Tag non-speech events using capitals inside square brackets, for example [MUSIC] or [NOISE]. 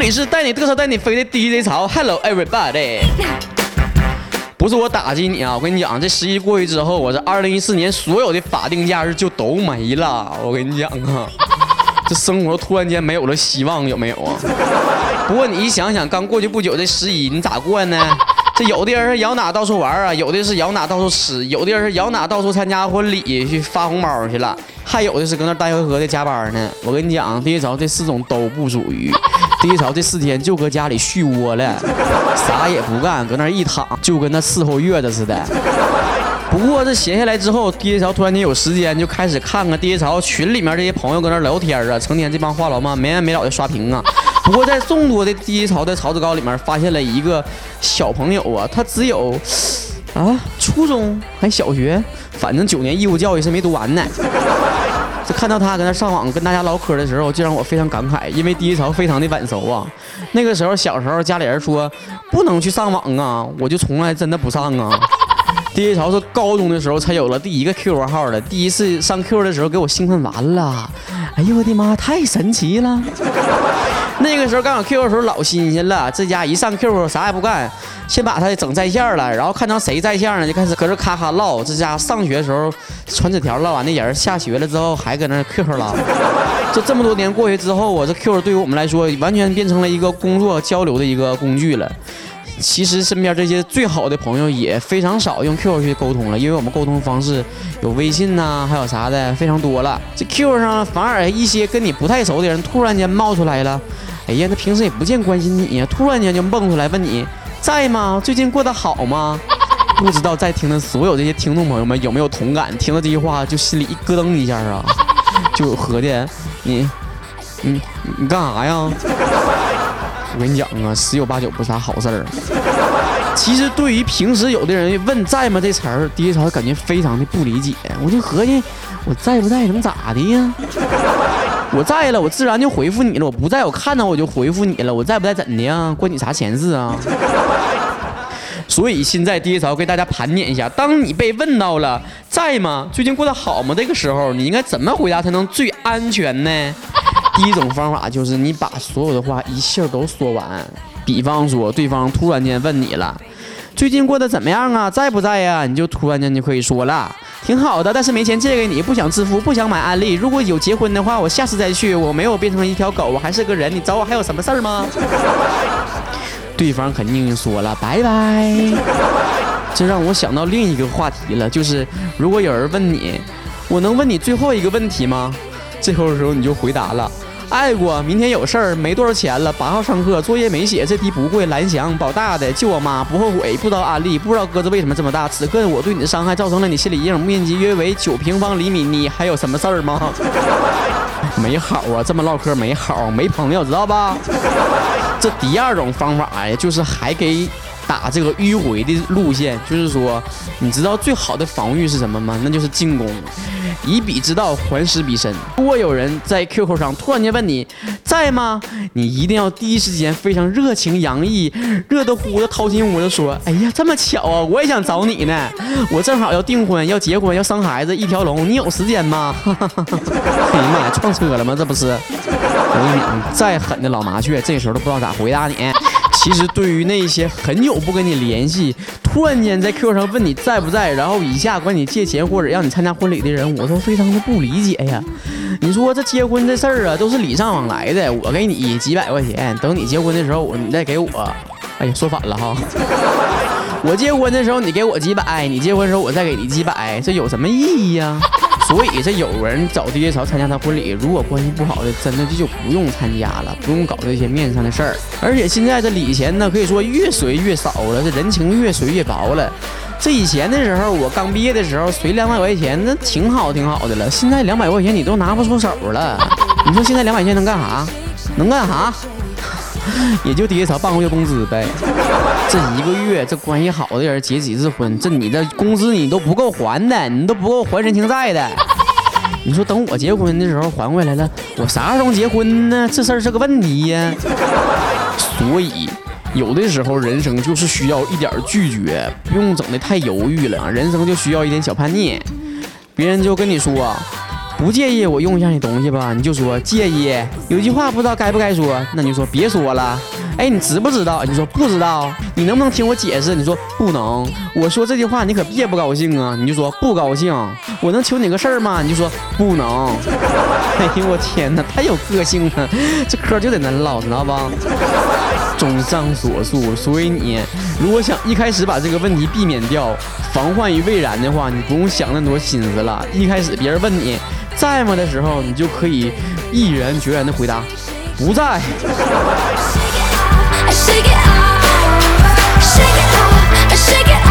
里是带你嘚瑟带你飞的 DJ 潮，Hello everybody。不是我打击你啊，我跟你讲，这十一过去之后，我这二零一四年所有的法定假日就都没了。我跟你讲啊，[LAUGHS] 这生活突然间没有了希望，有没有啊？不过你一想想，刚过去不久的十一，你咋过呢？这有的人是摇哪到处玩啊，有的是摇哪到处吃，有的人是摇哪到处参加婚礼去发红包去了，还有的是搁那单回合的加班呢。我跟你讲，第一潮这四种都不属于。第一潮这四天就搁家里续窝了，啥也不干，搁那一躺，就跟那伺候月子似的。不过这闲下来之后，第一潮突然间有时间，就开始看看第一潮群里面这些朋友搁那聊天啊，成天这帮话痨嘛没完没了的刷屏啊。不过在众多的第一潮的潮子高里面，发现了一个小朋友啊，他只有啊初中还小学，反正九年义务教育是没读完呢。看到他搁那上网跟大家唠嗑的时候，就让我非常感慨，因为第一潮非常的晚熟啊。那个时候小时候家里人说不能去上网啊，我就从来真的不上啊。第一潮是高中的时候才有了第一个 QQ 号的，第一次上 Q 的时候给我兴奋完了，哎呦我的妈，太神奇了！那个时候刚有 QQ 的时候老新鲜了，这家一上 QQ 啥也不干，先把它整在线了，然后看到谁在线了就开始搁这咔咔唠。这家上学的时候传纸条唠完的人，下学了之后还搁那 QQ 唠。[LAUGHS] 这这么多年过去之后，我这 QQ 对于我们来说完全变成了一个工作交流的一个工具了。其实身边这些最好的朋友也非常少用 QQ 去沟通了，因为我们沟通方式有微信呐，还有啥的非常多了。这 QQ 上反而一些跟你不太熟的人突然间冒出来了。哎呀，那平时也不见关心你呀，突然间就蹦出来问你在吗？最近过得好吗？不知道在听的所有这些听众朋友们有没有同感？听到这句话就心里一咯噔一下啊，[LAUGHS] 就合计你，你你干啥呀？我跟你讲啊，十有八九不是啥好事儿。其实对于平时有的人问在吗这词儿，第一潮感觉非常的不理解。我就合计我在不在能咋的呀？我在了，我自然就回复你了。我不在，我看到我就回复你了。我在不在怎的呀？关你啥闲事啊？[LAUGHS] 所以现在第一潮给大家盘点一下：当你被问到了在吗？最近过得好吗？这个时候你应该怎么回答才能最安全呢？第一种方法就是你把所有的话一气儿都说完。比方说，对方突然间问你了。最近过得怎么样啊？在不在呀？你就突然间就可以说了，挺好的，但是没钱借给你，不想支付，不想买安利。如果有结婚的话，我下次再去。我没有变成一条狗，我还是个人。你找我还有什么事儿吗？[LAUGHS] 对方肯定说了，拜拜。这让我想到另一个话题了，就是如果有人问你，我能问你最后一个问题吗？最后的时候你就回答了。爱过，明天有事儿，没多少钱了。八号上课，作业没写，这题不会。蓝翔保大的，救我妈，不后悔。不知道安利，不知道鸽子为什么这么大。此刻我对你的伤害造成了你心理阴影，面积约为九平方厘米。你还有什么事儿吗？没好啊，这么唠嗑没好，没朋友，知道吧？这第二种方法呀，就是还给。打这个迂回的路线，就是说，你知道最好的防御是什么吗？那就是进攻，以彼之道还施彼身。如果有人在 QQ 上突然间问你在吗？你一定要第一时间非常热情洋溢、热乎乎的掏心窝子说：“哎呀，这么巧啊，我也想找你呢，我正好要订婚、要结婚、要生孩子，一条龙，你有时间吗？” [LAUGHS] 哎呀妈呀，撞车了吗？这不是？我跟你讲，再狠的老麻雀，这时候都不知道咋回答你。其实对于那些很久不跟你联系，突然间在 QQ 上问你在不在，然后一下管你借钱或者让你参加婚礼的人，我都非常的不理解呀。你说这结婚这事儿啊，都是礼尚往来的，我给你几百块钱，等你结婚的时候，你再给我。哎呀，说反了哈。[LAUGHS] 我结婚的时候你给我几百，你结婚的时候我再给你几百，这有什么意义呀？所以这有人找 DJ 潮参加他婚礼，如果关系不好的，真的这就不用参加了，不用搞这些面子上的事儿。而且现在这礼钱呢，可以说越随越少了，这人情越随越薄了。这以前的时候，我刚毕业的时候，随两百块钱那挺好挺好的了。现在两百块钱你都拿不出手了，你说现在两百块钱能干啥？能干啥？[LAUGHS] 也就 DJ 潮半个月工资呗。这一个月，这关系好的人结几次婚，这你的工资你都不够还的，你都不够还人情债的。你说等我结婚的时候还回来了，我啥时候结婚呢？这事儿是个问题呀。所以，有的时候人生就是需要一点拒绝，不用整的太犹豫了。人生就需要一点小叛逆。别人就跟你说。不介意我用一下你东西吧？你就说介意。有句话不知道该不该说，那你就说别说了。哎，你知不知道？你说不知道。你能不能听我解释？你说不能。我说这句话你可别不高兴啊！你就说不高兴。我能求你个事儿吗？你就说不能。哎呦我天哪，太有个性了！这嗑就得那唠，知道吧？综上所述，所以你如果想一开始把这个问题避免掉，防患于未然的话，你不用想那么多心思了。一开始别人问你在吗的时候，你就可以毅然决然的回答不在。I shake it off, shake it off, I shake it off.